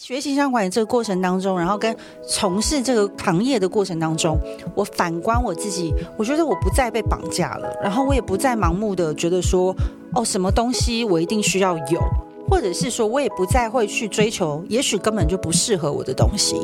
学习形象管理这个过程当中，然后跟从事这个行业的过程当中，我反观我自己，我觉得我不再被绑架了，然后我也不再盲目的觉得说，哦，什么东西我一定需要有，或者是说我也不再会去追求，也许根本就不适合我的东西。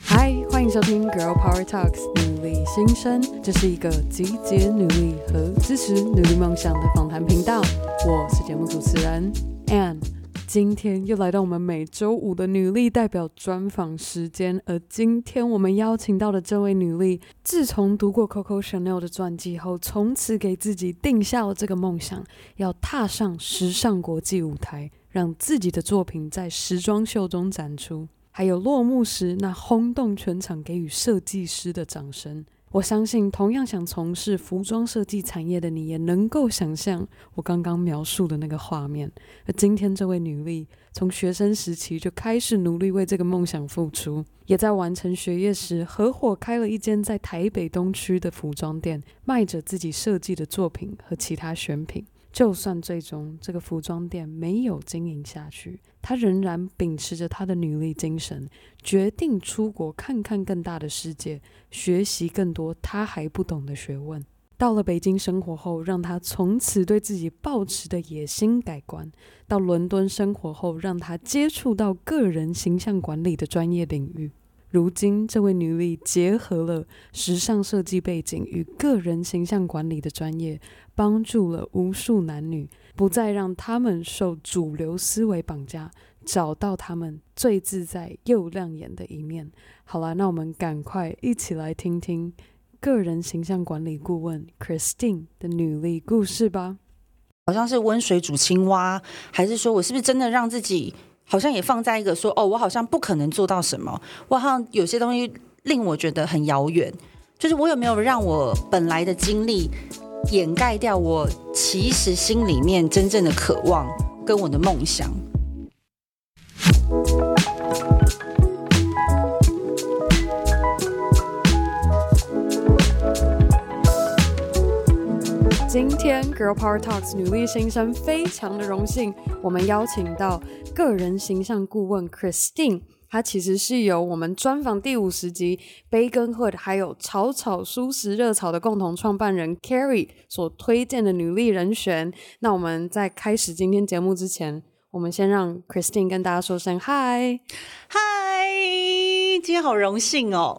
嗨，欢迎收听 Girl Power Talks。新生，这是一个集结女力和支持女力梦想的访谈频道。我是节目主持人 Anne，今天又来到我们每周五的女力代表专访时间。而今天我们邀请到的这位女力，自从读过 Coco Chanel 的传记后，从此给自己定下了这个梦想，要踏上时尚国际舞台，让自己的作品在时装秀中展出。还有落幕时那轰动全场，给予设计师的掌声。我相信，同样想从事服装设计产业的你，也能够想象我刚刚描述的那个画面。而今天这位女力，从学生时期就开始努力为这个梦想付出，也在完成学业时，合伙开了一间在台北东区的服装店，卖着自己设计的作品和其他选品。就算最终这个服装店没有经营下去，他仍然秉持着他的女力精神，决定出国看看更大的世界，学习更多他还不懂的学问。到了北京生活后，让他从此对自己抱持的野心改观；到伦敦生活后，让他接触到个人形象管理的专业领域。如今，这位女力结合了时尚设计背景与个人形象管理的专业，帮助了无数男女，不再让他们受主流思维绑架，找到他们最自在又亮眼的一面。好了，那我们赶快一起来听听个人形象管理顾问 Christine 的女力故事吧。好像是温水煮青蛙，还是说我是不是真的让自己？好像也放在一个说哦，我好像不可能做到什么，我好像有些东西令我觉得很遥远。就是我有没有让我本来的经历掩盖掉我其实心里面真正的渴望跟我的梦想？今天 Girl Power Talks 女力新生非常的荣幸，我们邀请到个人形象顾问 Christine，她其实是由我们专访第五十集 Bacon Hood 还有草草舒适热潮的共同创办人 Carrie 所推荐的女力人选。那我们在开始今天节目之前，我们先让 Christine 跟大家说声嗨嗨，今天好荣幸哦。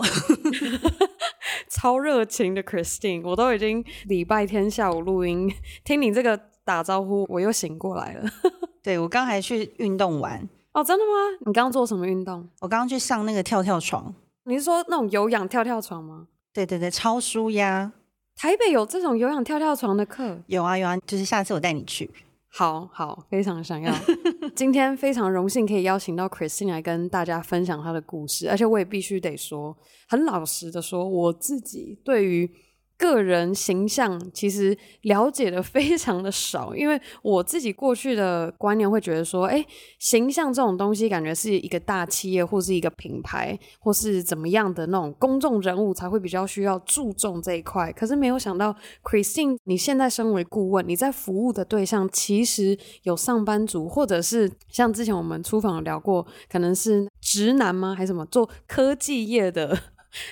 超热情的 Christine，我都已经礼拜天下午录音，听你这个打招呼，我又醒过来了。对，我刚还去运动完哦，真的吗？你刚刚做什么运动？我刚刚去上那个跳跳床。你是说那种有氧跳跳床吗？对对对，超舒压。台北有这种有氧跳跳床的课？有啊有啊，就是下次我带你去。好好，非常想要。今天非常荣幸可以邀请到 Christine 来跟大家分享她的故事，而且我也必须得说，很老实的说，我自己对于。个人形象其实了解的非常的少，因为我自己过去的观念会觉得说，哎，形象这种东西感觉是一个大企业或是一个品牌或是怎么样的那种公众人物才会比较需要注重这一块。可是没有想到，Christine，你现在身为顾问，你在服务的对象其实有上班族，或者是像之前我们出访聊过，可能是直男吗？还是什么做科技业的？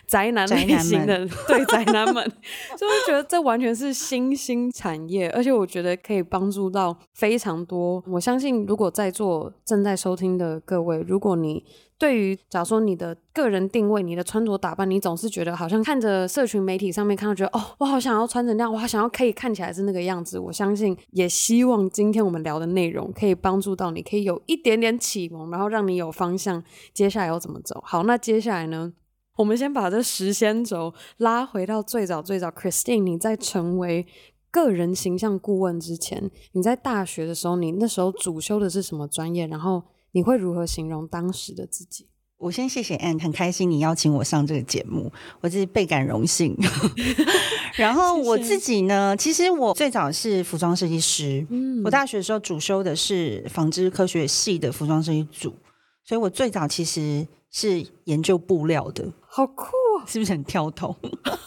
宅男类型的，对宅男们，就会觉得这完全是新兴产业，而且我觉得可以帮助到非常多。我相信，如果在座正在收听的各位，如果你对于假如说你的个人定位、你的穿着打扮，你总是觉得好像看着社群媒体上面看到，觉得哦，我好想要穿成那样，我好想要可以看起来是那个样子。我相信，也希望今天我们聊的内容可以帮助到你，可以有一点点启蒙，然后让你有方向，接下来要怎么走。好，那接下来呢？我们先把这时间轴拉回到最早最早，Christine，你在成为个人形象顾问之前，你在大学的时候，你那时候主修的是什么专业？然后你会如何形容当时的自己？我先谢谢 Ann，很开心你邀请我上这个节目，我自己倍感荣幸。然后我自己呢。其实我最早是服装设计师，嗯，我大学的时候主修的是纺织科学系的服装设计组，所以我最早其实是研究布料的。好酷啊，是不是很跳头？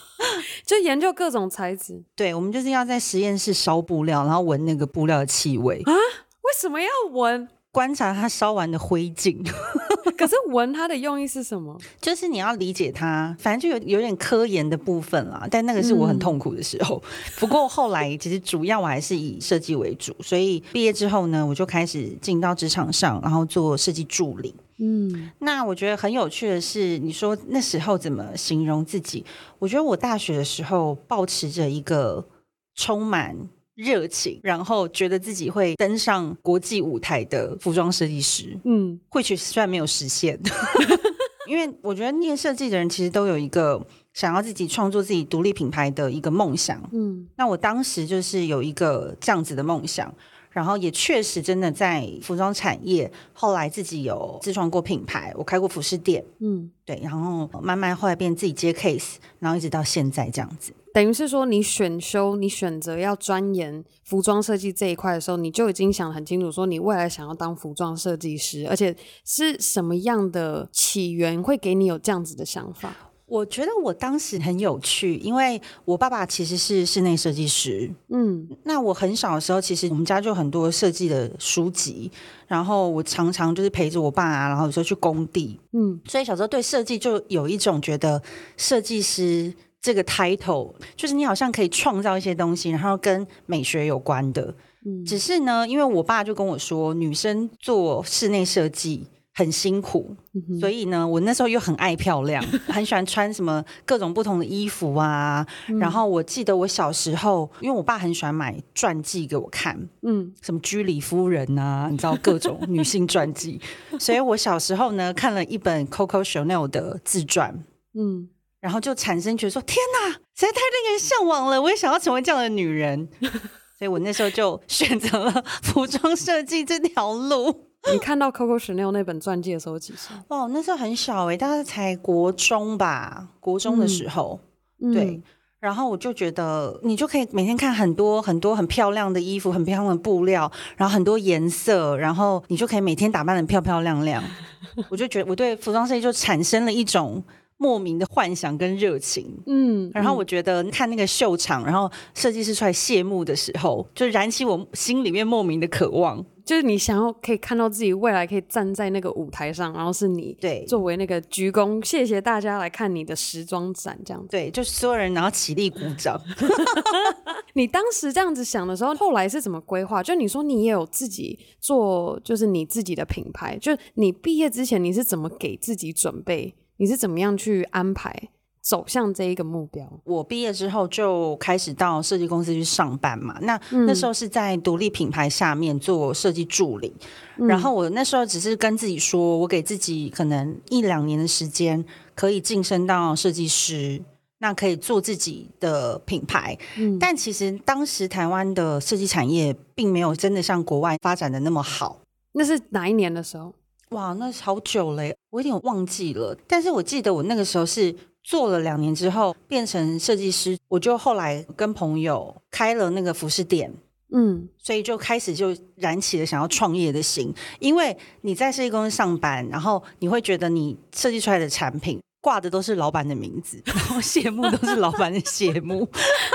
就研究各种材质。对，我们就是要在实验室烧布料，然后闻那个布料的气味啊？为什么要闻？观察它烧完的灰烬。可是闻它的用意是什么？就是你要理解它，反正就有有点科研的部分啦。但那个是我很痛苦的时候。嗯、不过后来其实主要我还是以设计为主，所以毕业之后呢，我就开始进到职场上，然后做设计助理。嗯，那我觉得很有趣的是，你说那时候怎么形容自己？我觉得我大学的时候抱持着一个充满热情，然后觉得自己会登上国际舞台的服装设计师，嗯，或许虽然没有实现，因为我觉得念设计的人其实都有一个想要自己创作自己独立品牌的一个梦想，嗯，那我当时就是有一个这样子的梦想。然后也确实真的在服装产业，后来自己有自创过品牌，我开过服饰店，嗯，对，然后慢慢后来变自己接 case，然后一直到现在这样子。等于是说，你选修，你选择要钻研服装设计这一块的时候，你就已经想很清楚，说你未来想要当服装设计师，而且是什么样的起源会给你有这样子的想法？我觉得我当时很有趣，因为我爸爸其实是室内设计师。嗯，那我很小的时候，其实我们家就很多设计的书籍，然后我常常就是陪着我爸啊，然后有时候去工地。嗯，所以小时候对设计就有一种觉得设计师这个 title，就是你好像可以创造一些东西，然后跟美学有关的。嗯，只是呢，因为我爸就跟我说，女生做室内设计。很辛苦，所以呢，我那时候又很爱漂亮，很喜欢穿什么各种不同的衣服啊。然后我记得我小时候，因为我爸很喜欢买传记给我看，嗯，什么居里夫人啊，你知道各种女性传记。所以我小时候呢，看了一本 Coco Chanel 的自传，嗯，然后就产生觉得说，天哪，实在太令人向往了，我也想要成为这样的女人。所以我那时候就选择了服装设计这条路。你看到 Coco Chanel 那本钻戒的时候几岁？哇，那时候很小哎、欸，大概才国中吧，国中的时候。嗯、对，嗯、然后我就觉得，你就可以每天看很多很多很漂亮的衣服，很漂亮的布料，然后很多颜色，然后你就可以每天打扮的漂漂亮亮。我就觉得我对服装设计就产生了一种莫名的幻想跟热情。嗯，然后我觉得看那个秀场，然后设计师出来谢幕的时候，就燃起我心里面莫名的渴望。就是你想要可以看到自己未来可以站在那个舞台上，然后是你对作为那个鞠躬，谢谢大家来看你的时装展这样子。对，就是所有人然后起立鼓掌。你当时这样子想的时候，后来是怎么规划？就你说你也有自己做，就是你自己的品牌。就你毕业之前你是怎么给自己准备？你是怎么样去安排？走向这一个目标。我毕业之后就开始到设计公司去上班嘛。那、嗯、那时候是在独立品牌下面做设计助理。嗯、然后我那时候只是跟自己说，我给自己可能一两年的时间，可以晋升到设计师，那可以做自己的品牌。嗯、但其实当时台湾的设计产业并没有真的像国外发展的那么好。那是哪一年的时候？哇，那是好久嘞，我有点忘记了。但是我记得我那个时候是。做了两年之后变成设计师，我就后来跟朋友开了那个服饰店，嗯，所以就开始就燃起了想要创业的心。因为你在设计公司上班，然后你会觉得你设计出来的产品挂的都是老板的名字，然后谢幕都是老板的谢幕，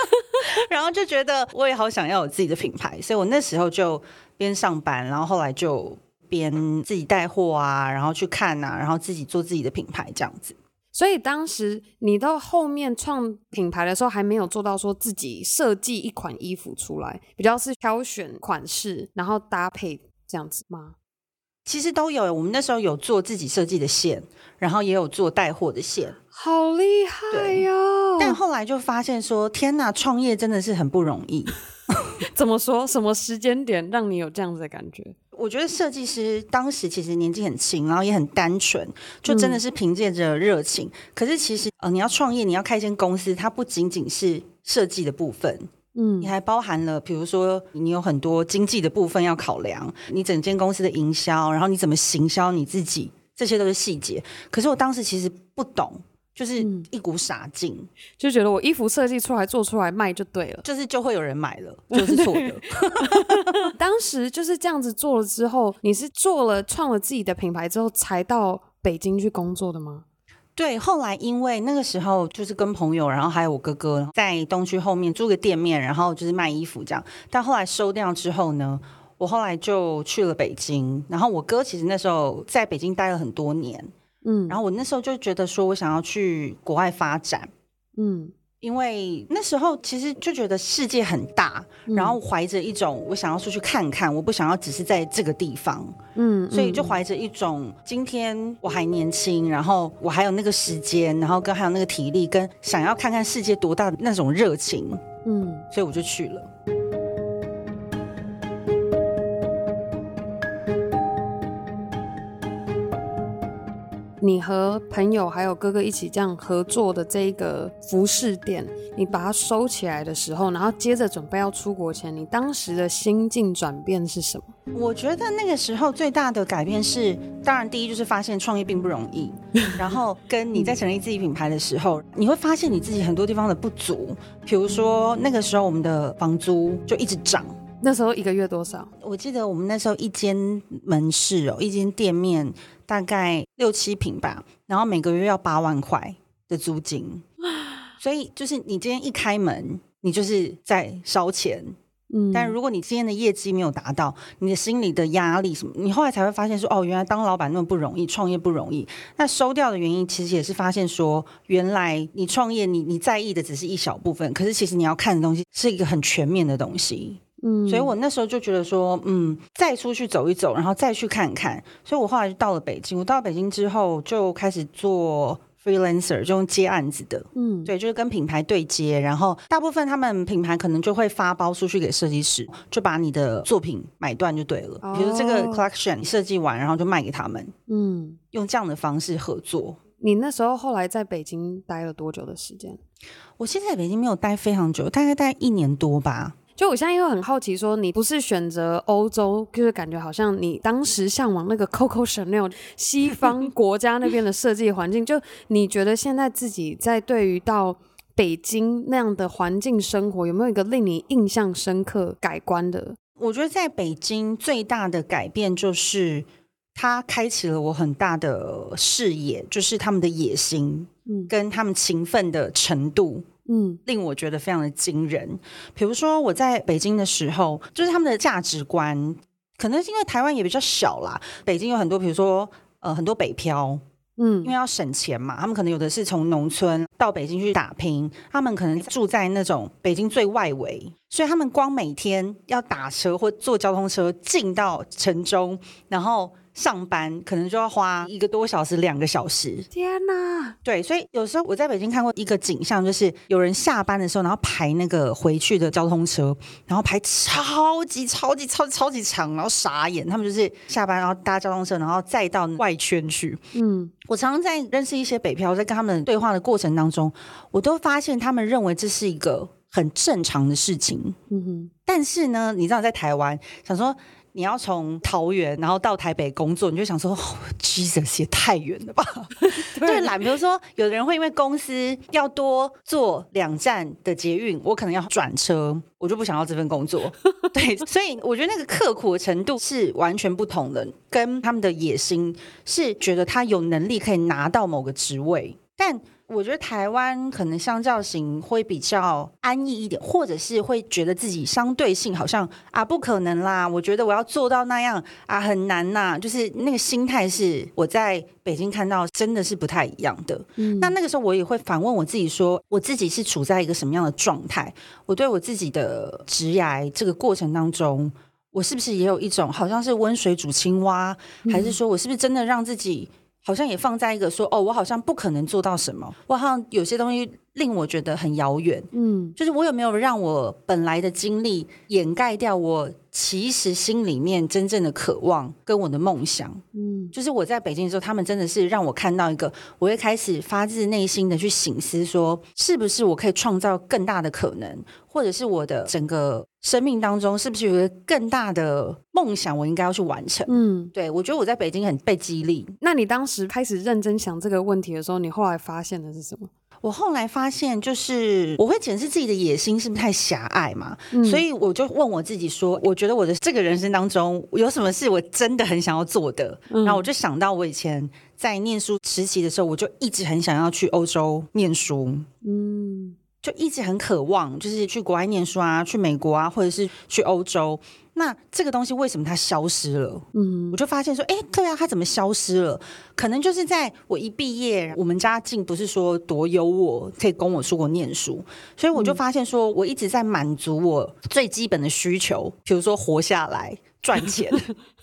然后就觉得我也好想要有自己的品牌，所以我那时候就边上班，然后后来就边自己带货啊，然后去看啊，然后自己做自己的品牌这样子。所以当时你到后面创品牌的时候，还没有做到说自己设计一款衣服出来，比较是挑选款式，然后搭配这样子吗？其实都有，我们那时候有做自己设计的线，然后也有做带货的线，好厉害哟！但后来就发现说，天哪，创业真的是很不容易。怎么说？什么时间点让你有这样子的感觉？我觉得设计师当时其实年纪很轻，然后也很单纯，就真的是凭借着热情。嗯、可是其实呃，你要创业，你要开一间公司，它不仅仅是设计的部分，嗯，你还包含了比如说你有很多经济的部分要考量，你整间公司的营销，然后你怎么行销你自己，这些都是细节。可是我当时其实不懂。就是一股傻劲，嗯，就觉得我衣服设计出来做出来卖就对了，就是就会有人买了，就是错的。当时就是这样子做了之后，你是做了创了自己的品牌之后，才到北京去工作的吗？对，后来因为那个时候就是跟朋友，然后还有我哥哥在东区后面租个店面，然后就是卖衣服这样。但后来收掉之后呢，我后来就去了北京。然后我哥其实那时候在北京待了很多年，嗯，然后我那时候就觉得说我想要去国外发展，嗯。因为那时候其实就觉得世界很大，嗯、然后怀着一种我想要出去看看，我不想要只是在这个地方，嗯，所以就怀着一种今天我还年轻，然后我还有那个时间，然后跟还有那个体力，跟想要看看世界多大的那种热情，嗯，所以我就去了。你和朋友还有哥哥一起这样合作的这个服饰店，你把它收起来的时候，然后接着准备要出国前，你当时的心境转变是什么？我觉得那个时候最大的改变是，当然第一就是发现创业并不容易，然后跟你在成立自己品牌的时候，你会发现你自己很多地方的不足，比如说那个时候我们的房租就一直涨。那时候一个月多少？我记得我们那时候一间门市哦，一间店面大概六七平吧，然后每个月要八万块的租金，所以就是你今天一开门，你就是在烧钱。嗯，但如果你今天的业绩没有达到，你的心理的压力什么，你后来才会发现说，哦，原来当老板那么不容易，创业不容易。那收掉的原因其实也是发现说，原来你创业，你你在意的只是一小部分，可是其实你要看的东西是一个很全面的东西。嗯，所以我那时候就觉得说，嗯，再出去走一走，然后再去看看。所以我后来就到了北京。我到了北京之后，就开始做 freelancer，就用接案子的。嗯，对，就是跟品牌对接，然后大部分他们品牌可能就会发包出去给设计师，就把你的作品买断就对了。比如这个 collection 设计完，然后就卖给他们。嗯，用这样的方式合作。你那时候后来在北京待了多久的时间？我现在在北京没有待非常久，大概待一年多吧。就我现在又很好奇，说你不是选择欧洲，就是感觉好像你当时向往那个 Coco Chanel 西方国家那边的设计环境。就你觉得现在自己在对于到北京那样的环境生活，有没有一个令你印象深刻改观的？我觉得在北京最大的改变就是它开启了我很大的视野，就是他们的野心，嗯，跟他们勤奋的程度。嗯，令我觉得非常的惊人。比如说我在北京的时候，就是他们的价值观，可能是因为台湾也比较小啦。北京有很多，比如说呃很多北漂，嗯，因为要省钱嘛，他们可能有的是从农村到北京去打拼，他们可能住在那种北京最外围，所以他们光每天要打车或坐交通车进到城中，然后。上班可能就要花一个多小时、两个小时。天哪！对，所以有时候我在北京看过一个景象，就是有人下班的时候，然后排那个回去的交通车，然后排超级超级超级超级长，然后傻眼。他们就是下班然后搭交通车，然后再到外圈去。嗯，我常常在认识一些北漂，在跟他们对话的过程当中，我都发现他们认为这是一个很正常的事情。嗯哼，但是呢，你知道在台湾想说。你要从桃园然后到台北工作，你就想说、哦、Jesus 也太远了吧？对，懒。比如说，有的人会因为公司要多坐两站的捷运，我可能要转车，我就不想要这份工作。对，所以我觉得那个刻苦的程度是完全不同的，跟他们的野心是觉得他有能力可以拿到某个职位，但。我觉得台湾可能相较型会比较安逸一点，或者是会觉得自己相对性好像啊不可能啦。我觉得我要做到那样啊很难呐、啊，就是那个心态是我在北京看到真的是不太一样的。嗯，那那个时候我也会反问我自己说，我自己是处在一个什么样的状态？我对我自己的职涯这个过程当中，我是不是也有一种好像是温水煮青蛙，还是说我是不是真的让自己？好像也放在一个说哦，我好像不可能做到什么，我好像有些东西令我觉得很遥远。嗯，就是我有没有让我本来的经历掩盖掉我其实心里面真正的渴望跟我的梦想？嗯，就是我在北京的时候，他们真的是让我看到一个，我会开始发自内心的去醒思，说是不是我可以创造更大的可能，或者是我的整个生命当中是不是有一个更大的梦想，我应该要去完成？嗯，对，我觉得我在北京很被激励。那你当时开始认真想这个问题的时候，你后来发现的是什么？我后来发现，就是我会检视自己的野心是不是太狭隘嘛，嗯、所以我就问我自己说，我觉得我的这个人生当中有什么是我真的很想要做的？嗯、然后我就想到我以前在念书实习的时候，我就一直很想要去欧洲念书，嗯，就一直很渴望，就是去国外念书啊，去美国啊，或者是去欧洲。那这个东西为什么它消失了？嗯，我就发现说，哎，对啊，它怎么消失了？可能就是在我一毕业，我们家境不是说多优渥，可以供我出国念书，所以我就发现说，我一直在满足我最基本的需求，比如说活下来。赚钱，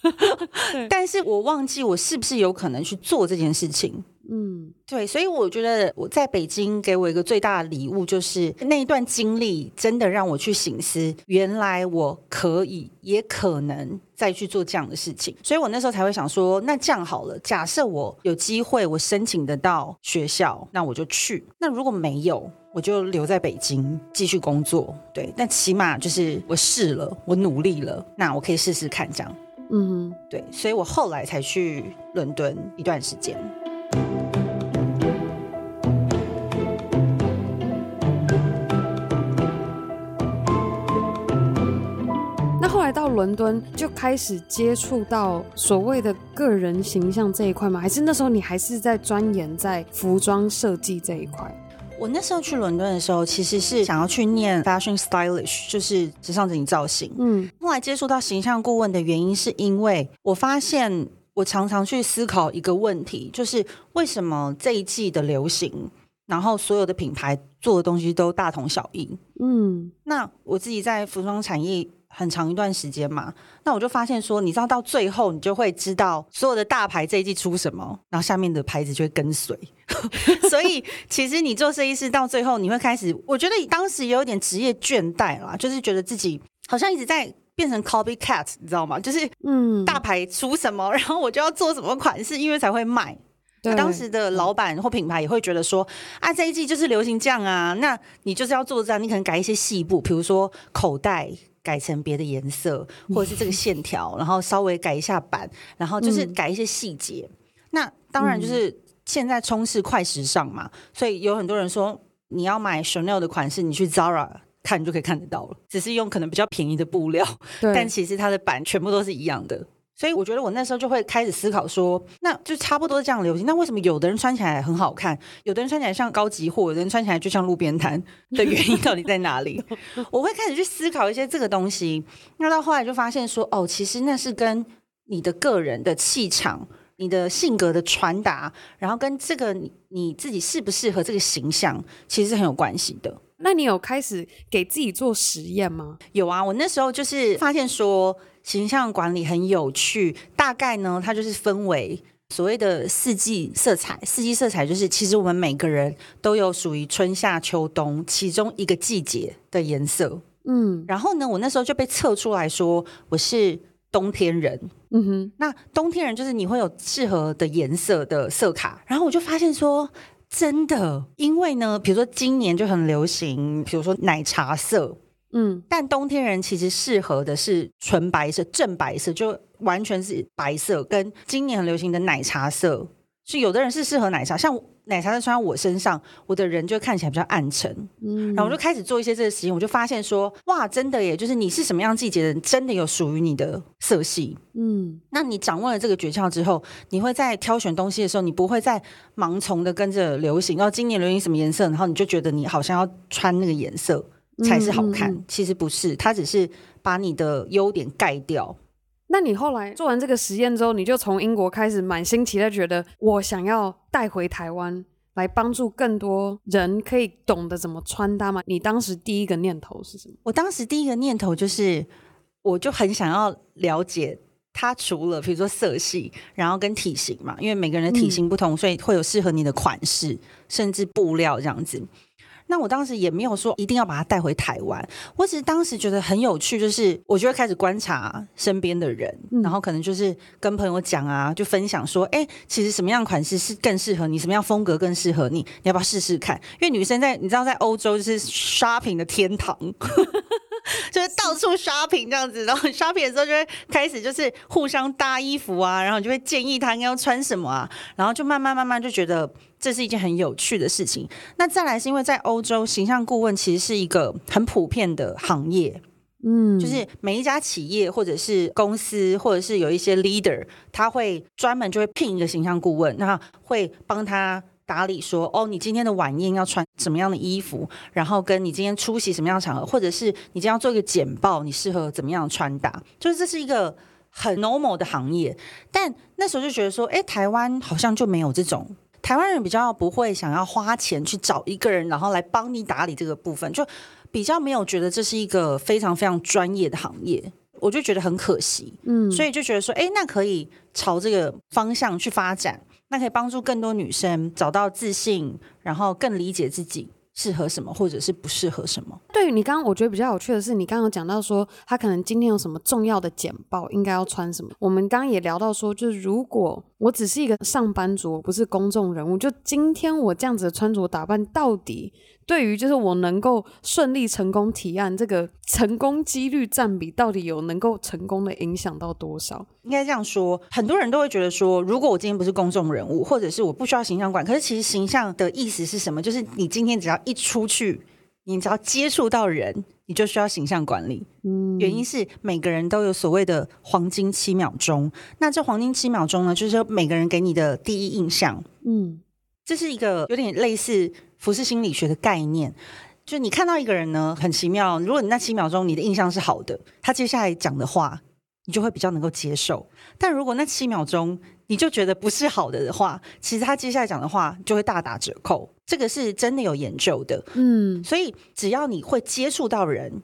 但是我忘记我是不是有可能去做这件事情。嗯，对，所以我觉得我在北京给我一个最大的礼物，就是那一段经历真的让我去醒思，原来我可以，也可能再去做这样的事情。所以我那时候才会想说，那这样好了，假设我有机会，我申请得到学校，那我就去。那如果没有，我就留在北京继续工作，对，但起码就是我试了，我努力了，那我可以试试看这样，嗯，对，所以我后来才去伦敦一段时间。后来到伦敦就开始接触到所谓的个人形象这一块吗？还是那时候你还是在钻研在服装设计这一块？我那时候去伦敦的时候，其实是想要去念 fashion stylish，就是时尚整形造型。嗯，后来接触到形象顾问的原因，是因为我发现我常常去思考一个问题，就是为什么这一季的流行，然后所有的品牌做的东西都大同小异。嗯，那我自己在服装产业。很长一段时间嘛，那我就发现说，你知道到最后，你就会知道所有的大牌这一季出什么，然后下面的牌子就会跟随。所以其实你做设计师到最后，你会开始，我觉得当时也有点职业倦怠啦，就是觉得自己好像一直在变成 copycat，你知道吗？就是嗯，大牌出什么，然后我就要做什么款式，因为才会卖。对，当时的老板或品牌也会觉得说，啊，这一季就是流行这样啊，那你就是要做这样，你可能改一些细部，比如说口袋。改成别的颜色，或者是这个线条，然后稍微改一下版，然后就是改一些细节。嗯、那当然就是现在充斥快时尚嘛，所以有很多人说你要买 Chanel 的款式，你去 Zara 看你就可以看得到了，只是用可能比较便宜的布料，但其实它的版全部都是一样的。所以我觉得我那时候就会开始思考说，那就差不多这样流行。那为什么有的人穿起来很好看，有的人穿起来像高级货，有的人穿起来就像路边摊的原因到底在哪里？我会开始去思考一些这个东西。那到后来就发现说，哦，其实那是跟你的个人的气场、你的性格的传达，然后跟这个你你自己适不适合这个形象，其实是很有关系的。那你有开始给自己做实验吗？有啊，我那时候就是发现说。形象管理很有趣，大概呢，它就是分为所谓的四季色彩。四季色彩就是，其实我们每个人都有属于春夏秋冬其中一个季节的颜色。嗯，然后呢，我那时候就被测出来说我是冬天人。嗯哼，那冬天人就是你会有适合的颜色的色卡。然后我就发现说，真的，因为呢，比如说今年就很流行，比如说奶茶色。嗯，但冬天人其实适合的是纯白色、正白色，就完全是白色。跟今年很流行的奶茶色，是有的人是适合奶茶，像奶茶色穿在我身上，我的人就看起来比较暗沉。嗯，然后我就开始做一些这个实验，我就发现说，哇，真的耶，就是你是什么样季节的人，真的有属于你的色系。嗯，那你掌握了这个诀窍之后，你会在挑选东西的时候，你不会再盲从的跟着流行，然后今年流行什么颜色，然后你就觉得你好像要穿那个颜色。才是好看，嗯，其实不是，它只是把你的优点盖掉。那你后来做完这个实验之后，你就从英国开始满心期待，觉得我想要带回台湾来帮助更多人可以懂得怎么穿搭吗？你当时第一个念头是什么？我当时第一个念头就是，我就很想要了解它，除了比如说色系，然后跟体型嘛，因为每个人的体型不同，嗯，所以会有适合你的款式，甚至布料这样子。那我当时也没有说一定要把它带回台湾，我只是当时觉得很有趣，就是我就会开始观察身边的人，然后可能就是跟朋友讲啊，就分享说，哎，其实什么样款式是更适合你，什么样风格更适合你，你要不要试试看？因为女生在你知道在欧洲就是 shopping 的天堂。就是到处 shopping 这样子，然后 shopping 的时候就会开始就是互相搭衣服啊，然后就会建议他应该要穿什么啊，然后就慢慢慢慢就觉得这是一件很有趣的事情。那再来是因为在欧洲形象顾问其实是一个很普遍的行业，嗯，就是每一家企业或者是公司，或者是有一些 leader，他会专门就会聘一个形象顾问，那会帮他打理说，哦，你今天的晚宴要穿什么样的衣服，然后跟你今天出席什么样的场合，或者是你今天要做一个简报，你适合怎么样的穿搭，就是这是一个很 normal 的行业。但那时候就觉得说，哎，台湾好像就没有这种，台湾人比较不会想要花钱去找一个人，然后来帮你打理这个部分，就。比较没有觉得这是一个非常非常专业的行业，我就觉得很可惜，嗯，所以就觉得说，哎，那可以朝这个方向去发展，那可以帮助更多女生找到自信，然后更理解自己适合什么，或者是不适合什么。对于你刚刚，我觉得比较有趣的是，你刚刚讲到说，他可能今天有什么重要的简报，应该要穿什么。我们刚刚也聊到说，就是如果我只是一个上班族，我不是公众人物，就今天我这样子的穿着打扮，到底？对于就是我能够顺利成功提案，这个成功几率占比到底有能够成功的影响到多少？应该这样说，很多人都会觉得说，如果我今天不是公众人物，或者是我不需要形象管，可是其实形象的意思是什么？就是你今天只要一出去，你只要接触到人，你就需要形象管理。嗯，原因是每个人都有所谓的黄金七秒钟，那这黄金七秒钟呢，就是每个人给你的第一印象。嗯，这是一个有点类似。服饰心理学的概念，就你看到一个人呢，很奇妙。如果你那七秒钟你的印象是好的，他接下来讲的话，你就会比较能够接受。但如果那七秒钟你就觉得不是好的的话，其实他接下来讲的话就会大打折扣。这个是真的有研究的。嗯，所以只要你会接触到人。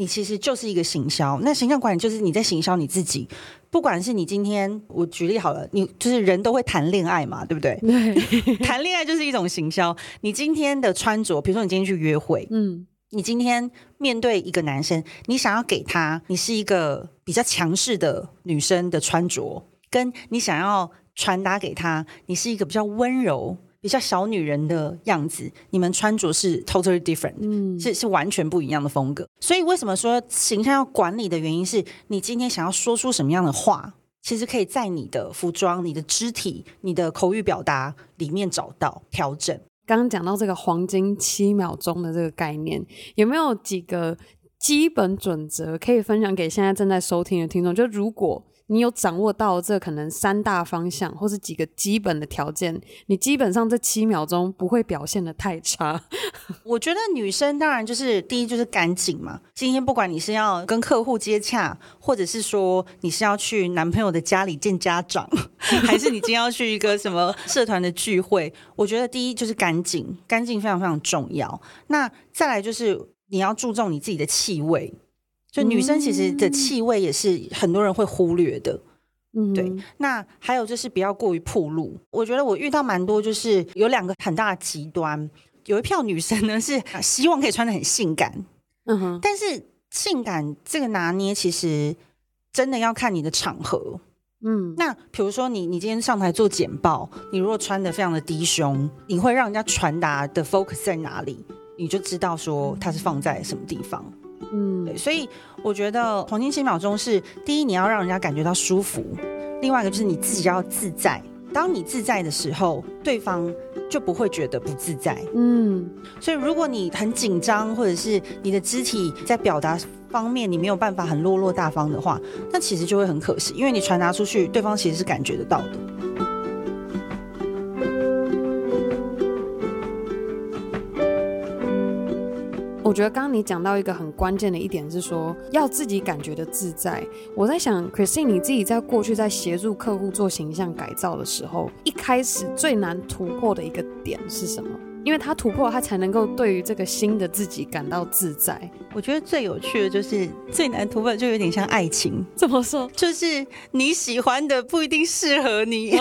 你其实就是一个行销，那形象管理就是你在行销你自己。不管是你今天，我举例好了，你就是人都会谈恋爱嘛，对不对？对，谈恋爱就是一种行销。你今天的穿着，比如说你今天去约会，嗯，你今天面对一个男生，你想要给他，你是一个比较强势的女生的穿着，跟你想要传达给他，你是一个比较温柔。比较小女人的样子，你们穿着是 totally different，嗯，是是完全不一样的风格。所以为什么说形象要管理的原因是，你今天想要说出什么样的话，其实可以在你的服装、你的肢体、你的口语表达里面找到调整。刚刚讲到这个黄金七秒钟的这个概念，有没有几个基本准则可以分享给现在正在收听的听众？就如果你有掌握到这可能三大方向，或是几个基本的条件，你基本上这七秒钟不会表现得太差。我觉得女生当然就是第一就是干净嘛。今天不管你是要跟客户接洽，或者是说你是要去男朋友的家里见家长，还是你今天要去一个什么社团的聚会，我觉得第一就是干净，干净非常非常重要。那再来就是你要注重你自己的气味。就女生其实的气味也是很多人会忽略的，嗯，对。那还有就是不要过于暴露。我觉得我遇到蛮多，就是有两个很大的极端。有一票女生呢是希望可以穿的很性感，嗯哼。但是性感这个拿捏，其实真的要看你的场合，嗯。那比如说你你今天上台做简报，你如果穿的非常的低胸，你会让人家传达的 focus 在哪里，你就知道说它是放在什么地方。嗯，对，所以我觉得黄金七秒钟是第一，你要让人家感觉到舒服；另外一个就是你自己要自在。当你自在的时候，对方就不会觉得不自在。嗯，所以如果你很紧张，或者是你的肢体在表达方面你没有办法很落落大方的话，那其实就会很可惜，因为你传达出去，对方其实是感觉得到的。我觉得刚刚你讲到一个很关键的一点是说，要自己感觉的自在。我在想，Christine，你自己在过去在协助客户做形象改造的时候，一开始最难突破的一个点是什么？因为他突破，他才能够对于这个新的自己感到自在。我觉得最有趣的就是最难突破，就有点像爱情。怎么说？就是你喜欢的不一定适合你，对，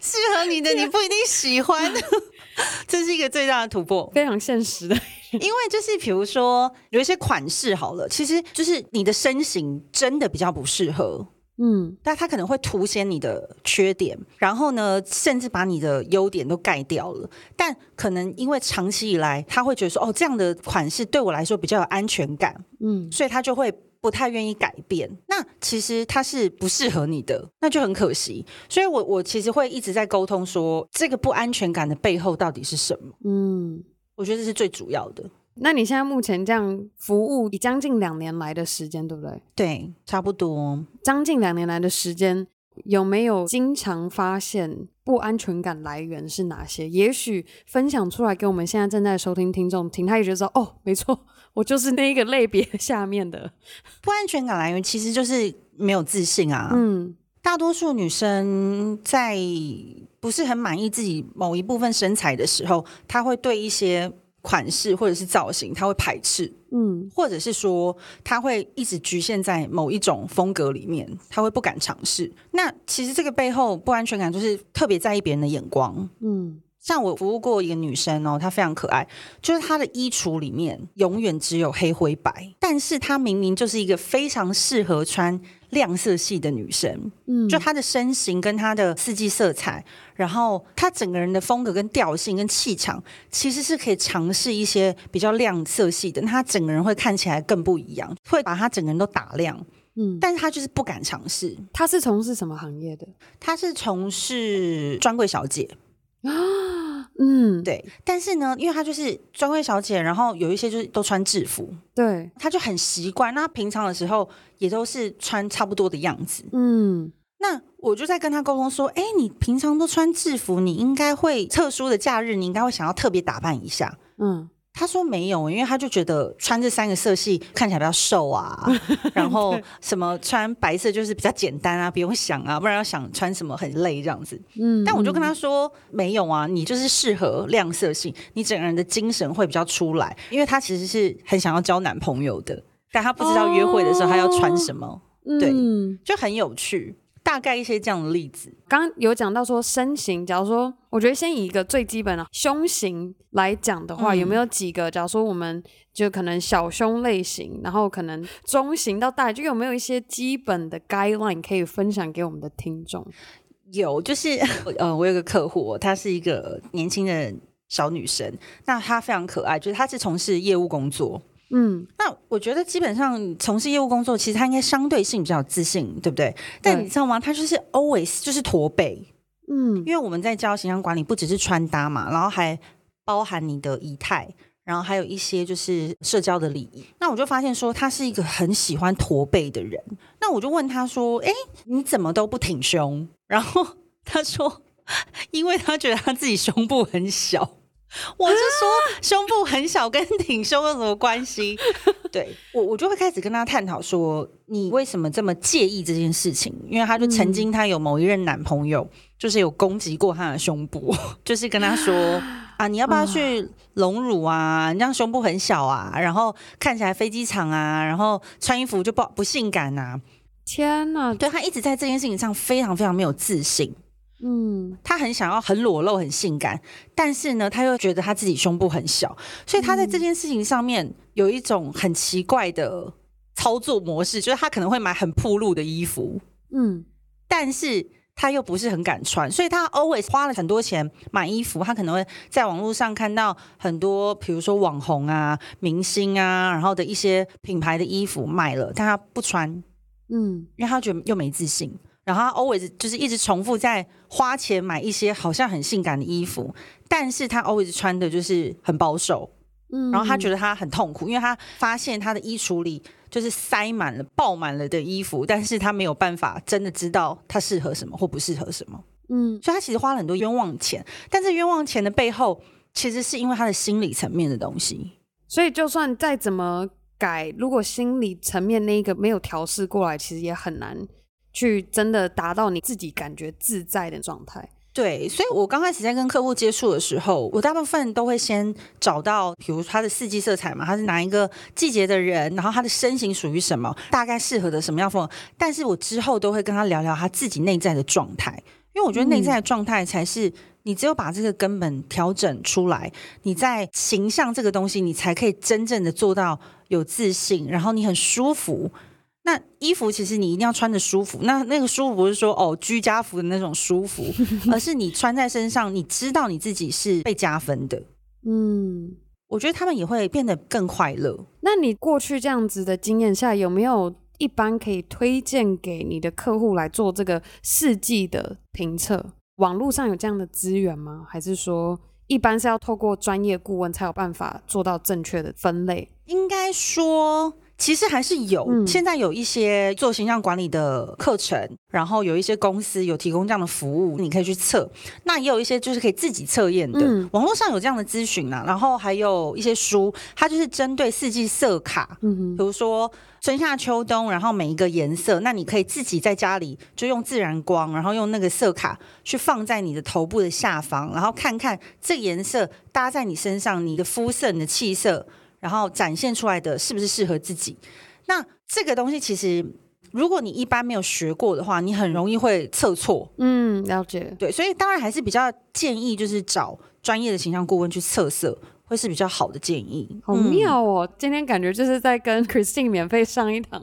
适合你的你不一定喜欢。这是一个最大的突破，非常现实的。因为就是比如说有一些款式好了，其实就是你的身形真的比较不适合，嗯，但它可能会凸显你的缺点，然后呢，甚至把你的优点都盖掉了。但可能因为长期以来，他会觉得说，哦，这样的款式对我来说比较有安全感，嗯，所以他就会不太愿意改变。那其实它是不适合你的，那就很可惜。所以我我其实会一直在沟通说，这个不安全感的背后到底是什么？嗯。我觉得这是最主要的。那你现在目前这样服务，已将近两年来的时间，对不对？对，差不多。将近两年来的时间，有没有经常发现不安全感来源是哪些？也许分享出来给我们现在正在收听听众听，他也觉得说哦，没错，我就是那一个类别下面的不安全感来源，其实就是没有自信啊。嗯，大多数女生在不是很满意自己某一部分身材的时候，他会对一些。款式或者是造型，他会排斥，嗯，或者是说他会一直局限在某一种风格里面，他会不敢尝试。那其实这个背后不安全感，就是特别在意别人的眼光，嗯。像我服务过一个女生哦，她非常可爱，就是她的衣橱里面永远只有黑灰白，但是她明明就是一个非常适合穿亮色系的女生，嗯，就她的身形跟她的四季色彩，然后她整个人的风格跟调性跟气场，其实是可以尝试一些比较亮色系的，那她整个人会看起来更不一样，会把她整个人都打亮，嗯，但是她就是不敢尝试。她是从事什么行业的？她是从事专柜小姐。啊，嗯，对，但是呢，因为她就是专柜小姐，然后有一些就是都穿制服，对，她就很习惯。那平常的时候也都是穿差不多的样子，嗯。那我就在跟她沟通说，哎，你平常都穿制服，你应该会特殊的假日，你应该会想要特别打扮一下，嗯。他说没有，因为他就觉得穿这三个色系看起来比较瘦啊，然后什么穿白色就是比较简单啊，不用想啊，不然要想穿什么很累这样子。嗯，但我就跟他说没有啊，你就是适合亮色系，你整个人的精神会比较出来。因为他其实是很想要交男朋友的，但他不知道约会的时候他要穿什么，哦、对，就很有趣。大概一些这样的例子，刚刚有讲到说身形，假如说，我觉得先以一个最基本的胸型来讲的话，嗯、有没有几个？假如说我们就可能小胸类型，然后可能中型到大，就有没有一些基本的 guideline 可以分享给我们的听众？有，就是 呃，我有个客户，她是一个年轻的小女生，那她非常可爱，就是她是从事业务工作。嗯，那我觉得基本上从事业务工作，其实他应该相对性比较自信，对不对？但你知道吗？他就是 always 就是驼背，嗯，因为我们在教形象管理，不只是穿搭嘛，然后还包含你的仪态，然后还有一些就是社交的礼仪。那我就发现说，他是一个很喜欢驼背的人。那我就问他说：“哎，你怎么都不挺胸？”然后他说：“ 因为他觉得他自己胸部很小。” 我是说，胸部很小跟挺胸有什么关系？对，我，我就会开始跟他探讨说，你为什么这么介意这件事情？因为他就曾经他有某一任男朋友，就是有攻击过他的胸部，就是跟他说 啊，你要不要去隆乳啊？你这样胸部很小啊，然后看起来飞机场啊，然后穿衣服就不不性感啊！天呐，对，他一直在这件事情上非常非常没有自信。嗯，他很想要很裸露、很性感，但是呢，他又觉得他自己胸部很小，所以他在这件事情上面有一种很奇怪的操作模式，就是他可能会买很暴露的衣服，嗯，但是他又不是很敢穿，所以他 always 花了很多钱买衣服，他可能会在网络上看到很多，比如说网红啊、明星啊，然后的一些品牌的衣服买了，但他不穿，嗯，因为他觉得又没自信。然后他 always 就是一直重复在花钱买一些好像很性感的衣服，但是他 always 穿的就是很保守，嗯，然后他觉得他很痛苦，因为他发现他的衣橱里就是塞满了、爆满了的衣服，但是他没有办法真的知道他适合什么或不适合什么，嗯，所以他其实花了很多冤枉钱，但是冤枉钱的背后其实是因为他的心理层面的东西，所以就算再怎么改，如果心理层面那一个没有调试过来，其实也很难。去真的达到你自己感觉自在的状态。对，所以我刚开始在跟客户接触的时候，我大部分都会先找到，比如他的四季色彩嘛，他是哪一个季节的人，然后他的身形属于什么，大概适合的什么样风格。但是我之后都会跟他聊聊他自己内在的状态，因为我觉得内在的状态才是你只有把这个根本调整出来，你在形象这个东西，你才可以真正的做到有自信，然后你很舒服。那衣服其实你一定要穿的舒服，那那个舒服不是说哦居家服的那种舒服，而是你穿在身上，你知道你自己是被加分的。嗯，我觉得他们也会变得更快乐。那你过去这样子的经验下，有没有一般可以推荐给你的客户来做这个四季的评测？网络上有这样的资源吗？还是说一般是要透过专业顾问才有办法做到正确的分类。应该说。其实还是有，嗯、现在有一些做形象管理的课程，然后有一些公司有提供这样的服务，你可以去测。那也有一些就是可以自己测验的，嗯、网络上有这样的咨询啊。然后还有一些书，它就是针对四季色卡，比如说春夏秋冬，然后每一个颜色，那你可以自己在家里就用自然光，然后用那个色卡去放在你的头部的下方，然后看看这个颜色搭在你身上，你的肤色、你的气色。然后展现出来的是不是适合自己？那这个东西其实，如果你一般没有学过的话，你很容易会测错。嗯，了解。对，所以当然还是比较建议，就是找专业的形象顾问去测色，会是比较好的建议。好妙哦！嗯、今天感觉就是在跟 Christine 免费上一堂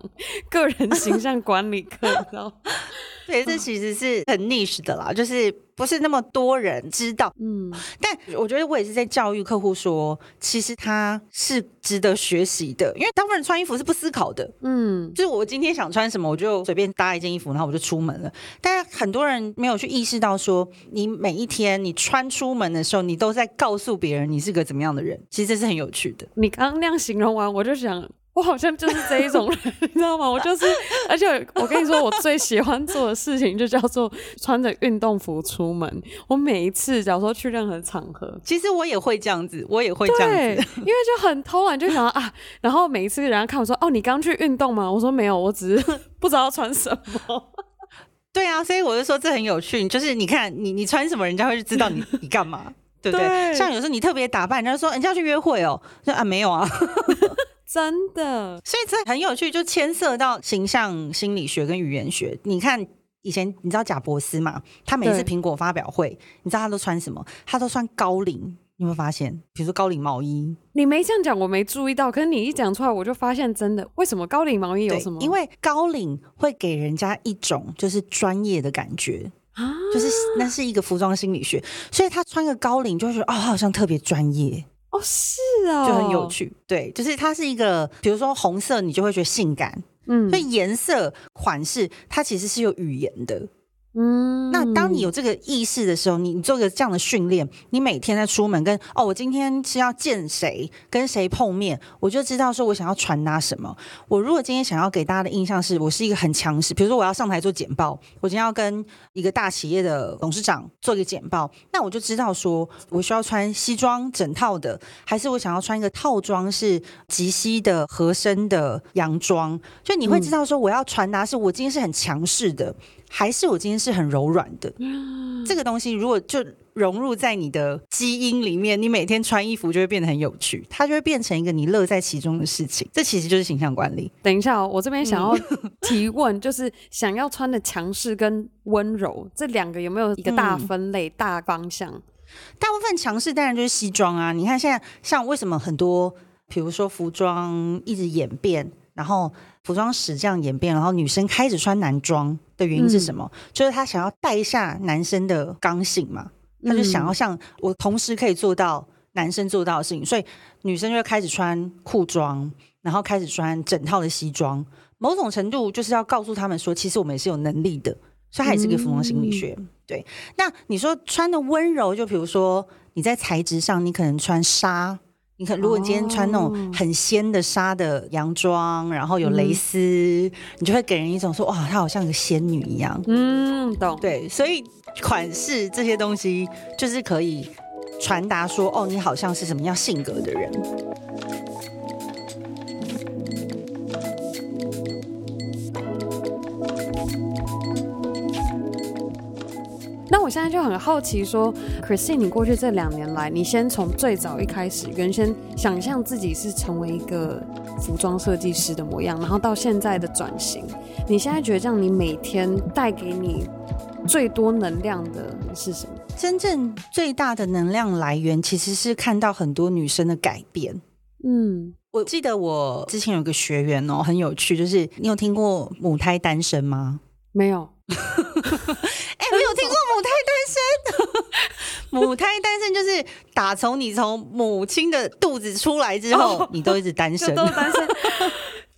个人形象管理课，知道 对，这其实是很 niche 的啦，就是不是那么多人知道。嗯，但我觉得我也是在教育客户说，其实他是值得学习的，因为大部分人穿衣服是不思考的。嗯，就是我今天想穿什么，我就随便搭一件衣服，然后我就出门了。但是很多人没有去意识到说，你每一天你穿出门的时候，你都在告诉别人你是个怎么样的人。其实这是很有趣的。你刚刚那样形容完，我就想。我好像就是这一种人，你知道吗？我就是，而且我跟你说，我最喜欢做的事情就叫做穿着运动服出门。我每一次，假如说去任何场合，其实我也会这样子，我也会这样子，因为就很偷懒，就想啊。然后每一次人家看我说：“哦，你刚去运动吗？”我说：“没有，我只是 不知道穿什么。”对啊，所以我就说这很有趣，就是你看你你穿什么，人家会知道你你干嘛，对不对？对像有时候你特别打扮，人家说人家要去约会哦，说啊没有啊。真的，所以这很有趣，就牵涉到形象心理学跟语言学。你看以前你知道贾伯斯嘛？他每次苹果发表会，你知道他都穿什么？他都穿高领。你有没有发现？比如说高领毛衣，你没这样讲，我没注意到。可是你一讲出来，我就发现真的。为什么高领毛衣有什么？因为高领会给人家一种就是专业的感觉啊，就是那是一个服装心理学，所以他穿个高领就会觉得哦，好像特别专业。哦，是啊，就很有趣。对，就是它是一个，比如说红色，你就会觉得性感。嗯，所以颜色、款式，它其实是有语言的。嗯，那当你有这个意识的时候，你你做个这样的训练，你每天在出门跟哦，我今天是要见谁，跟谁碰面，我就知道说我想要传达什么。我如果今天想要给大家的印象是我是一个很强势，比如说我要上台做简报，我今天要跟一个大企业的董事长做一个简报，那我就知道说我需要穿西装整套的，还是我想要穿一个套装是及膝的合身的洋装，就你会知道说我要传达是我今天是很强势的。还是我今天是很柔软的，这个东西如果就融入在你的基因里面，你每天穿衣服就会变得很有趣，它就会变成一个你乐在其中的事情。这其实就是形象管理。等一下哦，我这边想要提问，就是想要穿的强势跟温柔这两个有没有一个大分类、大方向？大部分强势当然就是西装啊。你看现在像为什么很多，比如说服装一直演变，然后服装史这样演变，然后女生开始穿男装。的原因是什么？嗯、就是她想要带下男生的刚性嘛，她就想要像我同时可以做到男生做到的事情，所以女生就会开始穿裤装，然后开始穿整套的西装。某种程度就是要告诉他们说，其实我们也是有能力的，所以它也是个服装心理学。嗯、对，那你说穿的温柔，就比如说你在材质上，你可能穿纱。你看，如果你今天穿那种很仙的纱的洋装，然后有蕾丝，嗯、你就会给人一种说哇，她好像个仙女一样。嗯，懂。对，所以款式这些东西就是可以传达说，哦，你好像是什么样性格的人。那我现在就很好奇，说，Christine，你过去这两年来，你先从最早一开始，原先想象自己是成为一个服装设计师的模样，然后到现在的转型，你现在觉得这样，你每天带给你最多能量的是什么？真正最大的能量来源，其实是看到很多女生的改变。嗯，我记得我之前有个学员哦，很有趣，就是你有听过母胎单身吗？没有。身。母胎单身就是打从你从母亲的肚子出来之后，哦、你都一直单身。都单身。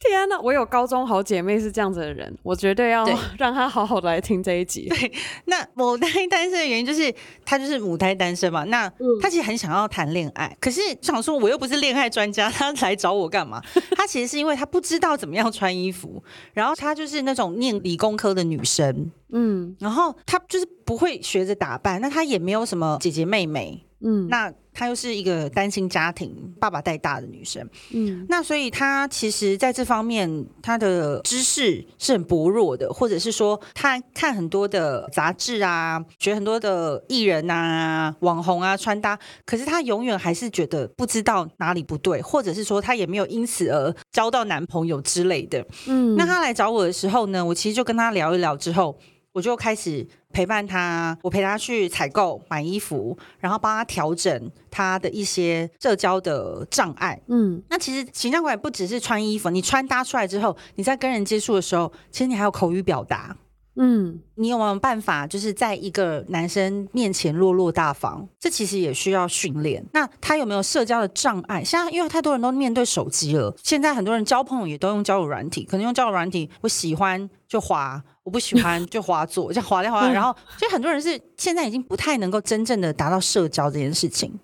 天天哪！我有高中好姐妹是这样子的人，我绝对要 让她好好的来听这一集。对，那母胎单身的原因就是她就是母胎单身嘛。那她其实很想要谈恋爱，可是想说我又不是恋爱专家，她来找我干嘛？她其实是因为她不知道怎么样穿衣服，然后她就是那种念理工科的女生，嗯，然后她就是不会学着打扮，那她也没有什么姐姐妹妹。嗯，那她又是一个单亲家庭，爸爸带大的女生，嗯，那所以她其实在这方面她的知识是很薄弱的，或者是说她看很多的杂志啊，学很多的艺人啊、网红啊穿搭，可是她永远还是觉得不知道哪里不对，或者是说她也没有因此而交到男朋友之类的，嗯，那她来找我的时候呢，我其实就跟她聊一聊之后。我就开始陪伴他，我陪他去采购买衣服，然后帮他调整他的一些社交的障碍。嗯，那其实形象管理不只是穿衣服，你穿搭出来之后，你在跟人接触的时候，其实你还有口语表达。嗯，你有没有办法，就是在一个男生面前落落大方？这其实也需要训练。那他有没有社交的障碍？现在因为太多人都面对手机了，现在很多人交朋友也都用交友软体，可能用交友软体，我喜欢就滑。我不喜欢就滑左，就滑来滑来，然后所以很多人是现在已经不太能够真正的达到社交这件事情，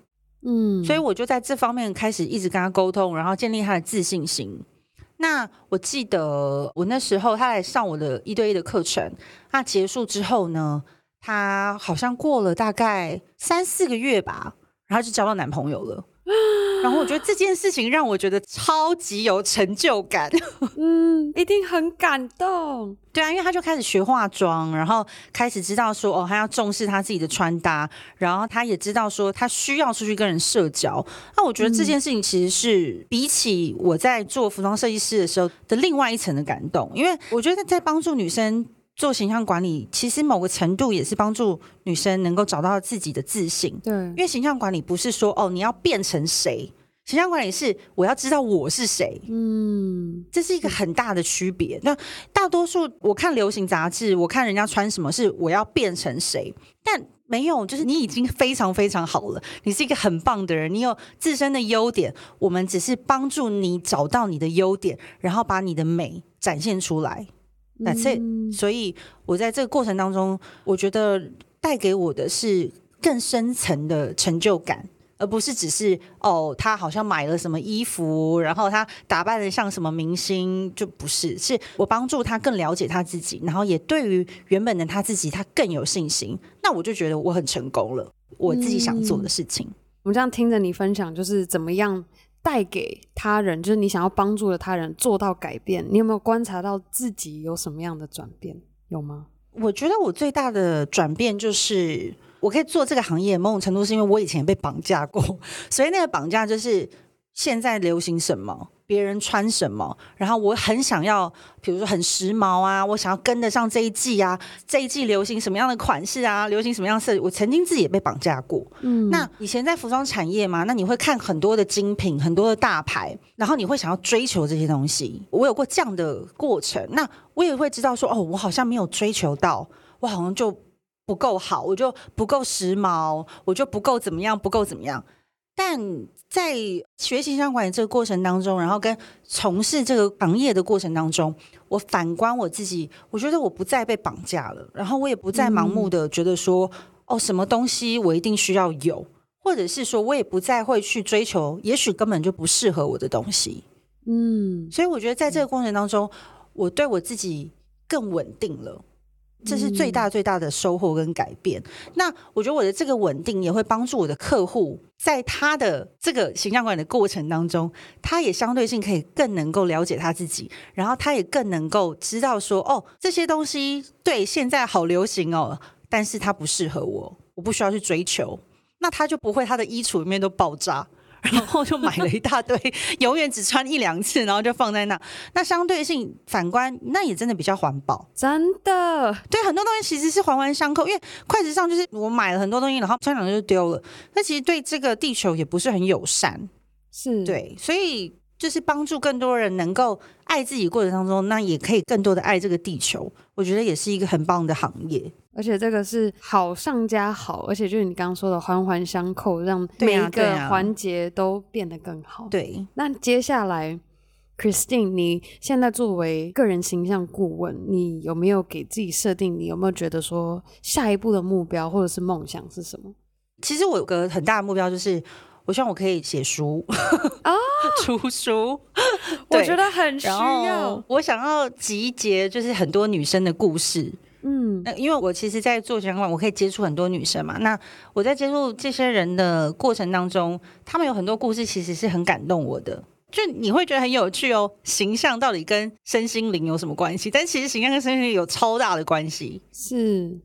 嗯，所以我就在这方面开始一直跟他沟通，然后建立他的自信心。那我记得我那时候他来上我的一对一的课程，那结束之后呢，他好像过了大概三四个月吧，然后就交到男朋友了。然后我觉得这件事情让我觉得超级有成就感，嗯，一定很感动。对啊，因为他就开始学化妆，然后开始知道说哦，他要重视他自己的穿搭，然后他也知道说他需要出去跟人社交。那我觉得这件事情其实是比起我在做服装设计师的时候的另外一层的感动，因为我觉得在帮助女生。做形象管理，其实某个程度也是帮助女生能够找到自己的自信。对，因为形象管理不是说哦，你要变成谁，形象管理是我要知道我是谁。嗯，这是一个很大的区别。那大多数我看流行杂志，我看人家穿什么，是我要变成谁，但没有，就是你已经非常非常好了，你是一个很棒的人，你有自身的优点，我们只是帮助你找到你的优点，然后把你的美展现出来。所以我在这个过程当中，我觉得带给我的是更深层的成就感，而不是只是哦，他好像买了什么衣服，然后他打扮的像什么明星，就不是，是我帮助他更了解他自己，然后也对于原本的他自己，他更有信心。那我就觉得我很成功了，我自己想做的事情。我们这样听着你分享，就是怎么样？带给他人，就是你想要帮助的他人做到改变，你有没有观察到自己有什么样的转变？有吗？我觉得我最大的转变就是，我可以做这个行业，某种程度是因为我以前被绑架过，所以那个绑架就是现在流行什么。别人穿什么，然后我很想要，比如说很时髦啊，我想要跟得上这一季啊，这一季流行什么样的款式啊，流行什么样的色。我曾经自己也被绑架过。嗯，那以前在服装产业嘛，那你会看很多的精品，很多的大牌，然后你会想要追求这些东西。我有过这样的过程，那我也会知道说，哦，我好像没有追求到，我好像就不够好，我就不够时髦，我就不够怎么样，不够怎么样。但在学习形象管理这个过程当中，然后跟从事这个行业的过程当中，我反观我自己，我觉得我不再被绑架了，然后我也不再盲目的觉得说，嗯、哦，什么东西我一定需要有，或者是说我也不再会去追求，也许根本就不适合我的东西。嗯，所以我觉得在这个过程当中，我对我自己更稳定了。这是最大最大的收获跟改变。那我觉得我的这个稳定也会帮助我的客户，在他的这个形象管理的过程当中，他也相对性可以更能够了解他自己，然后他也更能够知道说，哦，这些东西对现在好流行哦，但是它不适合我，我不需要去追求，那他就不会他的衣橱里面都爆炸。然后就买了一大堆，永远只穿一两次，然后就放在那。那相对性反观，那也真的比较环保，真的。对，很多东西其实是环环相扣，因为快时尚就是我买了很多东西，然后穿两天就丢了。那其实对这个地球也不是很友善，是对，所以就是帮助更多人能够爱自己过程当中，那也可以更多的爱这个地球。我觉得也是一个很棒的行业。而且这个是好上加好，而且就是你刚刚说的环环相扣，让每一个环节都变得更好。对，那接下来 Christine，你现在作为个人形象顾问，你有没有给自己设定？你有没有觉得说下一步的目标或者是梦想是什么？其实我有个很大的目标，就是我希望我可以写书啊，哦、出书。我觉得很需要。我想要集结，就是很多女生的故事。嗯，那因为我其实，在做相关，我可以接触很多女生嘛。那我在接触这些人的过程当中，他们有很多故事，其实是很感动我的。就你会觉得很有趣哦，形象到底跟身心灵有什么关系？但其实形象跟身心灵有超大的关系，是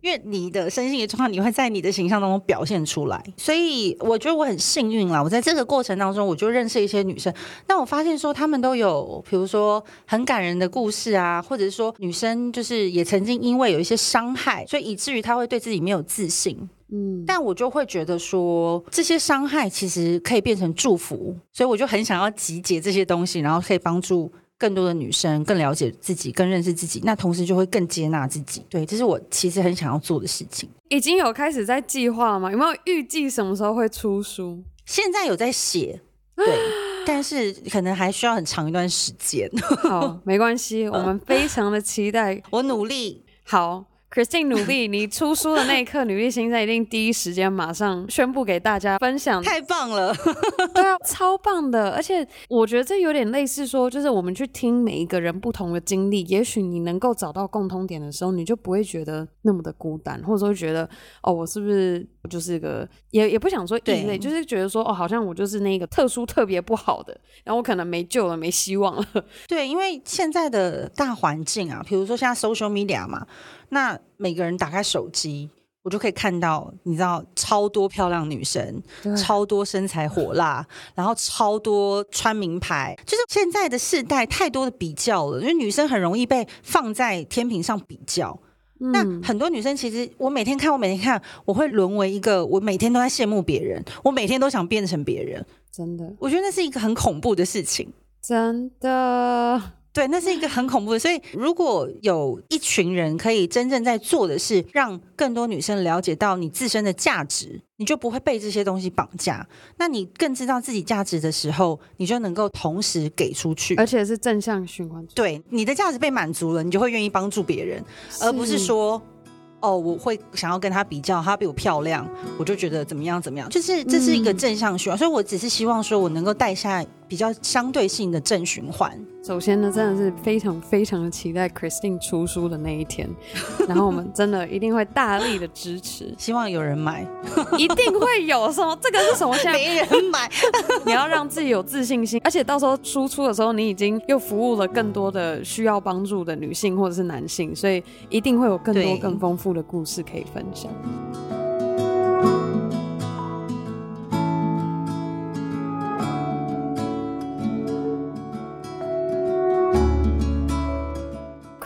因为你的身心灵状况，你会在你的形象当中表现出来。所以我觉得我很幸运啦，我在这个过程当中，我就认识一些女生，那我发现说她们都有，比如说很感人的故事啊，或者是说女生就是也曾经因为有一些伤害，所以以至于她会对自己没有自信。嗯，但我就会觉得说，这些伤害其实可以变成祝福，所以我就很想要集结这些东西，然后可以帮助更多的女生更了解自己、更认识自己，那同时就会更接纳自己。对，这是我其实很想要做的事情。已经有开始在计划吗？有没有预计什么时候会出书？现在有在写，对，但是可能还需要很长一段时间。好，没关系，我们非常的期待，我努力。好。Christine 努力，你出书的那一刻，女力心在一定第一时间马上宣布给大家分享。太棒了，对啊，超棒的！而且我觉得这有点类似说，就是我们去听每一个人不同的经历，也许你能够找到共通点的时候，你就不会觉得那么的孤单，或者说觉得哦，我是不是就是一个也也不想说异类，就是觉得说哦，好像我就是那个特殊特别不好的，然后我可能没救了，没希望了。对，因为现在的大环境啊，比如说现在 social media 嘛。那每个人打开手机，我就可以看到，你知道，超多漂亮女生，超多身材火辣，然后超多穿名牌，就是现在的世代太多的比较了，因为女生很容易被放在天平上比较。嗯、那很多女生其实，我每天看，我每天看，我会沦为一个，我每天都在羡慕别人，我每天都想变成别人，真的，我觉得那是一个很恐怖的事情，真的。对，那是一个很恐怖的。所以，如果有一群人可以真正在做的是，让更多女生了解到你自身的价值，你就不会被这些东西绑架。那你更知道自己价值的时候，你就能够同时给出去，而且是正向循环。对，你的价值被满足了，你就会愿意帮助别人，而不是说。哦，我会想要跟她比较，她比我漂亮，我就觉得怎么样怎么样，就是这是一个正向循环，嗯、所以我只是希望说我能够带下比较相对性的正循环。首先呢，真的是非常非常的期待 Christine 出书的那一天，然后我们真的一定会大力的支持，希望有人买，一定会有什么？这个是什么？现在没人买，你要让自己有自信心，而且到时候输出的时候，你已经又服务了更多的需要帮助的女性或者是男性，所以一定会有更多更丰富的故事可以分享。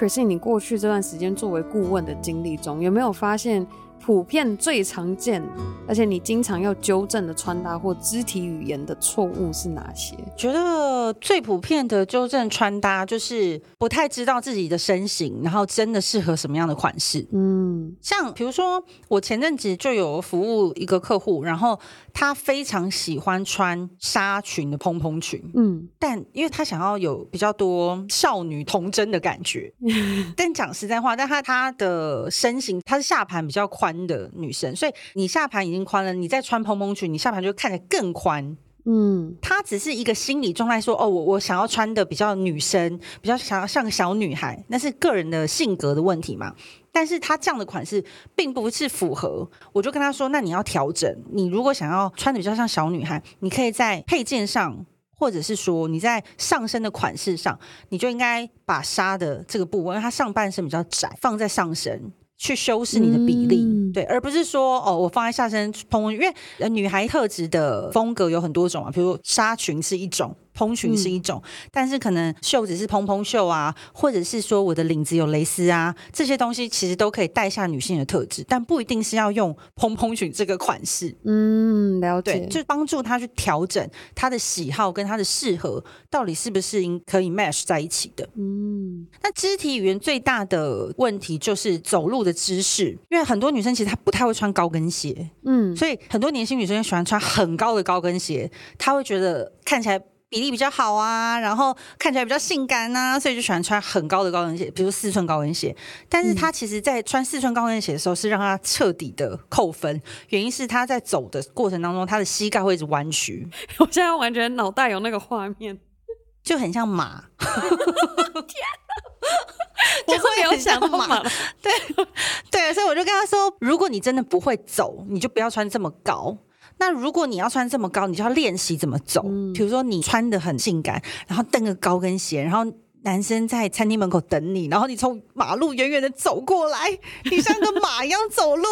可是你过去这段时间作为顾问的经历中，有没有发现？普遍最常见，而且你经常要纠正的穿搭或肢体语言的错误是哪些？觉得最普遍的纠正穿搭就是不太知道自己的身形，然后真的适合什么样的款式。嗯，像比如说我前阵子就有服务一个客户，然后他非常喜欢穿纱裙的蓬蓬裙，嗯，但因为他想要有比较多少女童真的感觉，但讲实在话，但他他的身形，他是下盘比较宽。的女生，所以你下盘已经宽了，你再穿蓬蓬裙，你下盘就看起来更宽。嗯，她只是一个心理状态，说哦，我我想要穿的比较女生，比较想要像个小女孩，那是个人的性格的问题嘛。但是她这样的款式并不是符合，我就跟她说，那你要调整。你如果想要穿的比较像小女孩，你可以在配件上，或者是说你在上身的款式上，你就应该把纱的这个部位，因为它上半身比较窄，放在上身。去修饰你的比例，嗯、对，而不是说哦，我放在下身蓬，因为女孩特质的风格有很多种啊，比如纱裙是一种。蓬裙是一种，嗯、但是可能袖子是蓬蓬袖啊，或者是说我的领子有蕾丝啊，这些东西其实都可以带下女性的特质，但不一定是要用蓬蓬裙这个款式。嗯，了解，对，就帮助她去调整她的喜好跟她的适合到底是不是应可以 match 在一起的。嗯，那肢体语言最大的问题就是走路的姿势，因为很多女生其实她不太会穿高跟鞋，嗯，所以很多年轻女生喜欢穿很高的高跟鞋，她会觉得看起来。比例比较好啊，然后看起来比较性感啊，所以就喜欢穿很高的高跟鞋，比如四寸高跟鞋。但是他其实，在穿四寸高跟鞋的时候，是让他彻底的扣分，原因是他在走的过程当中，他的膝盖会一直弯曲。我现在完全脑袋有那个画面，就很像马。天哪，我会有想到马。对对，所以我就跟他说，如果你真的不会走，你就不要穿这么高。那如果你要穿这么高，你就要练习怎么走。比如说你穿的很性感，然后蹬个高跟鞋，然后男生在餐厅门口等你，然后你从马路远远的走过来，你像个马一样走路，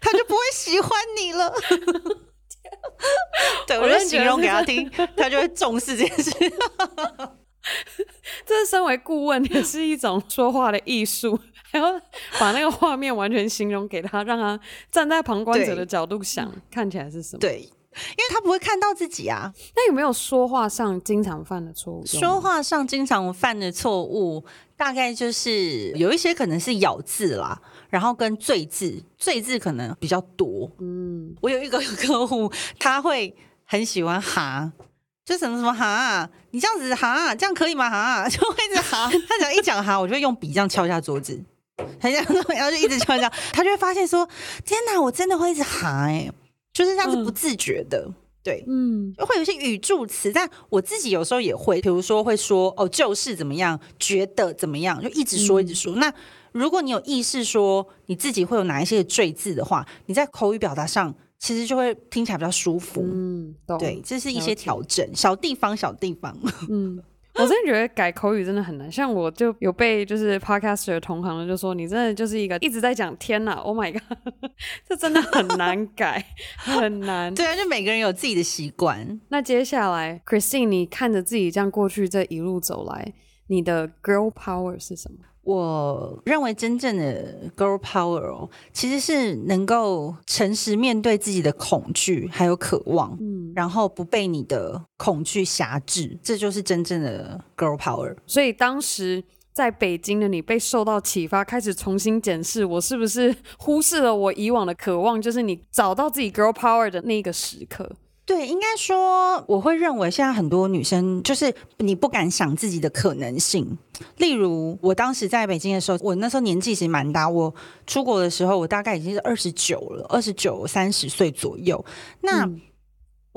他就不会喜欢你了。对，我就形容给他听，他就会重视这件事。这身为顾问也是一种说话的艺术。还要把那个画面完全形容给他，让他站在旁观者的角度想，看起来是什么？对，因为他不会看到自己啊。那有没有说话上经常犯的错误？说话上经常犯的错误，大概就是有一些可能是咬字啦，然后跟赘字，赘字可能比较多。嗯，我有一个 客户，他会很喜欢哈。就什么什么哈，你这样子哈，这样可以吗？哈，就会一直哈。他只要一讲哈，我就会用笔这样敲一下桌子，很像，然后就一直敲一下，他就会发现说：天哪，我真的会一直哈哎、欸，就是这样子不自觉的，嗯、对，嗯，会有一些语助词，但我自己有时候也会，比如说会说哦，就是怎么样，觉得怎么样，就一直说一直说。嗯、那如果你有意识说你自己会有哪一些赘字的话，你在口语表达上。其实就会听起来比较舒服，嗯，对，这是一些调整，小地方，小地方。嗯，我真的觉得改口语真的很难，像我就有被就是 podcaster 同行的就说，你真的就是一个一直在讲天呐，Oh my god，这真的很难改，很难。对啊，就每个人有自己的习惯。那接下来，Christine，你看着自己这样过去这一路走来，你的 girl power 是什么？我认为真正的 girl power 哦，其实是能够诚实面对自己的恐惧还有渴望，嗯，然后不被你的恐惧辖制，这就是真正的 girl power。所以当时在北京的你被受到启发，开始重新检视我是不是忽视了我以往的渴望，就是你找到自己 girl power 的那个时刻。对，应该说，我会认为现在很多女生就是你不敢想自己的可能性。例如，我当时在北京的时候，我那时候年纪其实蛮大，我出国的时候，我大概已经是二十九了，二十九三十岁左右。那。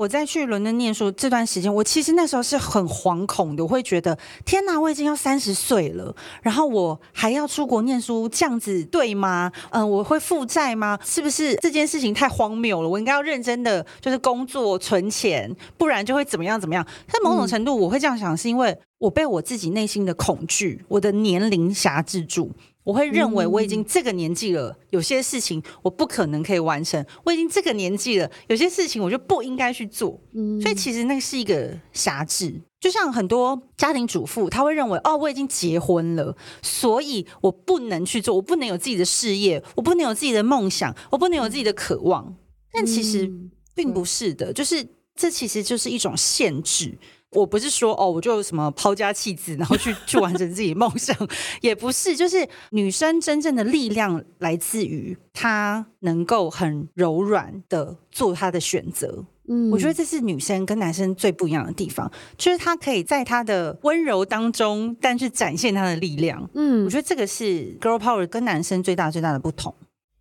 我在去伦敦念书这段时间，我其实那时候是很惶恐的，我会觉得天哪，我已经要三十岁了，然后我还要出国念书，这样子对吗？嗯，我会负债吗？是不是这件事情太荒谬了？我应该要认真的就是工作存钱，不然就会怎么样怎么样？在某种程度，我会这样想，是因为我被我自己内心的恐惧，我的年龄辖制住。我会认为我已经这个年纪了，有些事情我不可能可以完成。我已经这个年纪了，有些事情我就不应该去做。所以其实那是一个挟制。就像很多家庭主妇，他会认为哦，我已经结婚了，所以我不能去做，我不能有自己的事业，我不能有自己的梦想，我不能有自己的渴望。但其实并不是的，就是这其实就是一种限制。我不是说哦，我就什么抛家弃子，然后去去完成自己梦想，也不是。就是女生真正的力量来自于她能够很柔软的做她的选择。嗯，我觉得这是女生跟男生最不一样的地方，就是她可以在她的温柔当中，但是展现她的力量。嗯，我觉得这个是 girl power 跟男生最大最大的不同。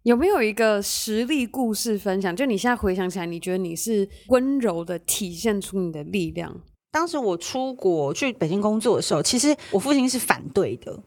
有没有一个实力故事分享？就你现在回想起来，你觉得你是温柔的体现出你的力量？当时我出国去北京工作的时候，其实我父亲是反对的。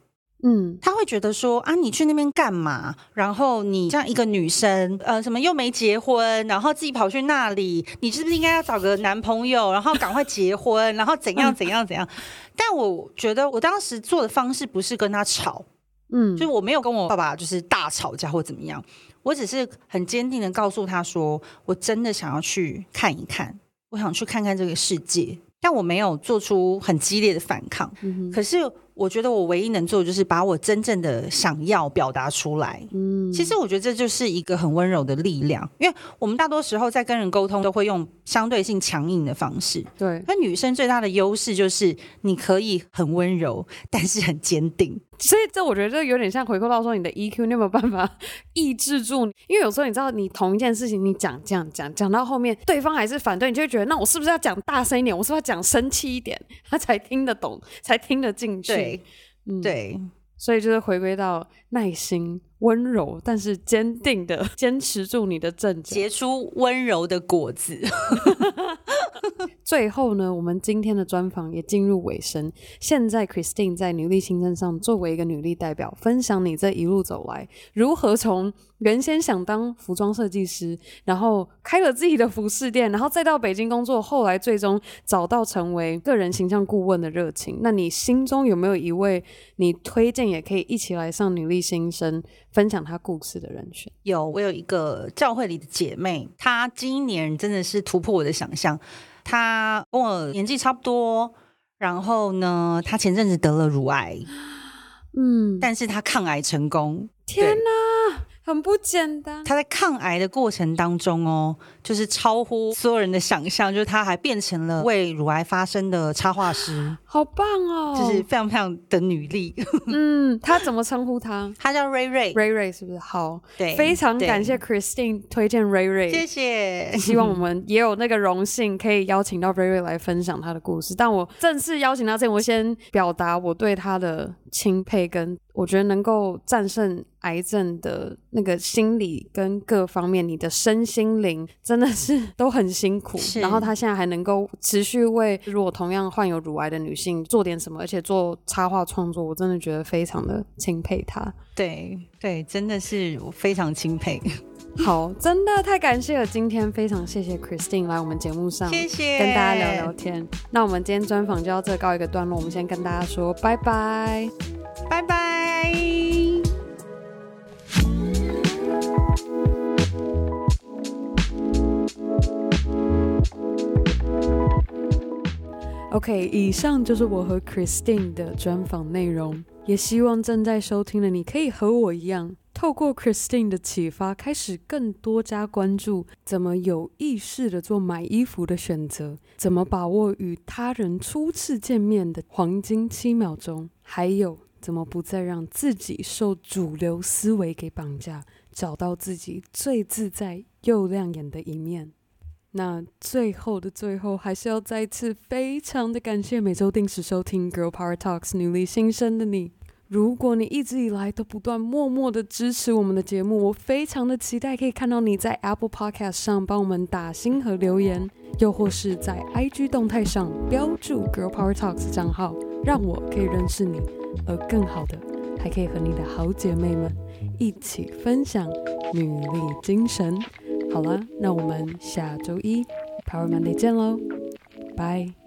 嗯，他会觉得说啊，你去那边干嘛？然后你这样一个女生，呃，什么又没结婚，然后自己跑去那里，你是不是应该要找个男朋友，然后赶快结婚，然后怎样怎样怎样？但我觉得我当时做的方式不是跟他吵，嗯，就是我没有跟我爸爸就是大吵架或怎么样，我只是很坚定的告诉他说，我真的想要去看一看，我想去看看这个世界。但我没有做出很激烈的反抗，嗯、可是我觉得我唯一能做的就是把我真正的想要表达出来。嗯，其实我觉得这就是一个很温柔的力量，因为我们大多时候在跟人沟通都会用相对性强硬的方式。对，那女生最大的优势就是你可以很温柔，但是很坚定。所以这我觉得这有点像回扣到说你的 EQ，你有没有办法抑制住？因为有时候你知道，你同一件事情你讲讲讲讲到后面，对方还是反对，你就会觉得那我是不是要讲大声一点？我是不是要讲生气一点？他才听得懂，才听得进去。对，嗯，对。所以就是回归到耐心、温柔，但是坚定的 坚持住你的正直，结出温柔的果子。最后呢，我们今天的专访也进入尾声。现在，Christine 在女力新生上作为一个女力代表，分享你这一路走来如何从原先想当服装设计师，然后开了自己的服饰店，然后再到北京工作，后来最终找到成为个人形象顾问的热情。那你心中有没有一位你推荐也可以一起来上女力新生分享她故事的人选？有，我有一个教会里的姐妹，她今年真的是突破我的想象。她跟我年纪差不多，然后呢，她前阵子得了乳癌，嗯，但是她抗癌成功。天哪！很不简单。他在抗癌的过程当中哦，就是超乎所有人的想象，就是他还变成了为乳癌发声的插画师，好棒哦！就是非常非常的女力。嗯，他怎么称呼他？他叫瑞瑞，瑞瑞是不是？好，对，非常感谢 Christine 推荐瑞瑞，谢谢。希望我们也有那个荣幸可以邀请到瑞瑞来分享他的故事。但我正式邀请他之前，我先表达我对他的钦佩，跟我觉得能够战胜癌症的那个心理跟各方面，你的身心灵真的是 都很辛苦。然后他现在还能够持续为如果同样患有乳癌的女性做点什么，而且做插画创作，我真的觉得非常的钦佩他。对对，真的是我非常钦佩。好，真的太感谢了！今天非常谢谢 Christine 来我们节目上，谢谢跟大家聊聊天。那我们今天专访就到这告一个段落，我们先跟大家说拜拜，拜拜。OK，以上就是我和 Christine 的专访内容，也希望正在收听的你可以和我一样。透过 Christine 的启发，开始更多加关注怎么有意识的做买衣服的选择，怎么把握与他人初次见面的黄金七秒钟，还有怎么不再让自己受主流思维给绑架，找到自己最自在又亮眼的一面。那最后的最后，还是要再次非常的感谢每周定时收听 Girl Power Talks 女力新生的你。如果你一直以来都不断默默的支持我们的节目，我非常的期待可以看到你在 Apple Podcast 上帮我们打星和留言，又或是在 IG 动态上标注 Girl Power Talks 账号，让我可以认识你，而更好的还可以和你的好姐妹们一起分享女力精神。好了，那我们下周一 Power Monday 见喽，拜。